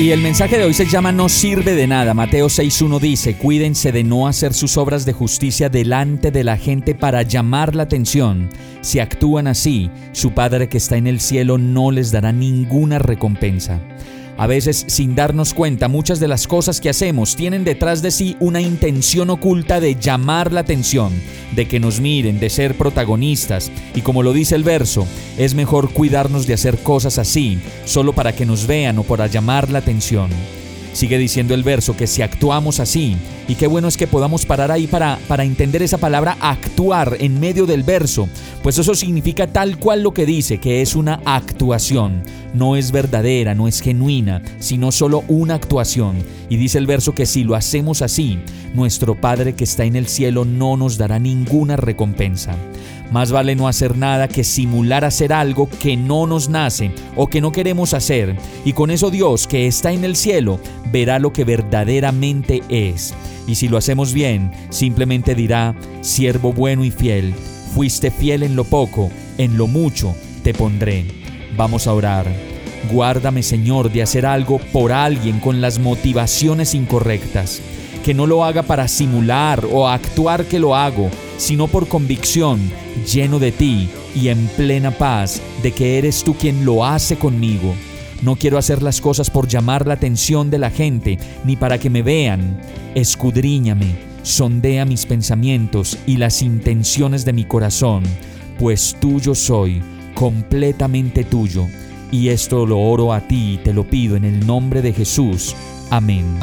Y el mensaje de hoy se llama No sirve de nada. Mateo 6.1 dice, cuídense de no hacer sus obras de justicia delante de la gente para llamar la atención. Si actúan así, su Padre que está en el cielo no les dará ninguna recompensa. A veces, sin darnos cuenta, muchas de las cosas que hacemos tienen detrás de sí una intención oculta de llamar la atención, de que nos miren, de ser protagonistas. Y como lo dice el verso, es mejor cuidarnos de hacer cosas así, solo para que nos vean o para llamar la atención. Sigue diciendo el verso que si actuamos así, y qué bueno es que podamos parar ahí para, para entender esa palabra actuar en medio del verso, pues eso significa tal cual lo que dice, que es una actuación, no es verdadera, no es genuina, sino solo una actuación. Y dice el verso que si lo hacemos así, nuestro Padre que está en el cielo no nos dará ninguna recompensa. Más vale no hacer nada que simular hacer algo que no nos nace o que no queremos hacer. Y con eso Dios, que está en el cielo, verá lo que verdaderamente es. Y si lo hacemos bien, simplemente dirá, siervo bueno y fiel, fuiste fiel en lo poco, en lo mucho te pondré. Vamos a orar. Guárdame Señor de hacer algo por alguien con las motivaciones incorrectas. Que no lo haga para simular o actuar que lo hago, sino por convicción, lleno de ti y en plena paz de que eres tú quien lo hace conmigo. No quiero hacer las cosas por llamar la atención de la gente, ni para que me vean. Escudriñame, sondea mis pensamientos y las intenciones de mi corazón, pues tuyo soy, completamente tuyo. Y esto lo oro a ti y te lo pido en el nombre de Jesús. Amén.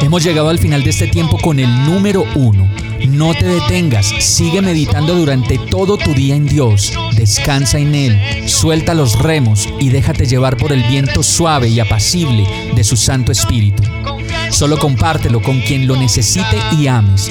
Hemos llegado al final de este tiempo con el número uno. No te detengas, sigue meditando durante todo tu día en Dios, descansa en Él, suelta los remos y déjate llevar por el viento suave y apacible de su Santo Espíritu. Solo compártelo con quien lo necesite y ames.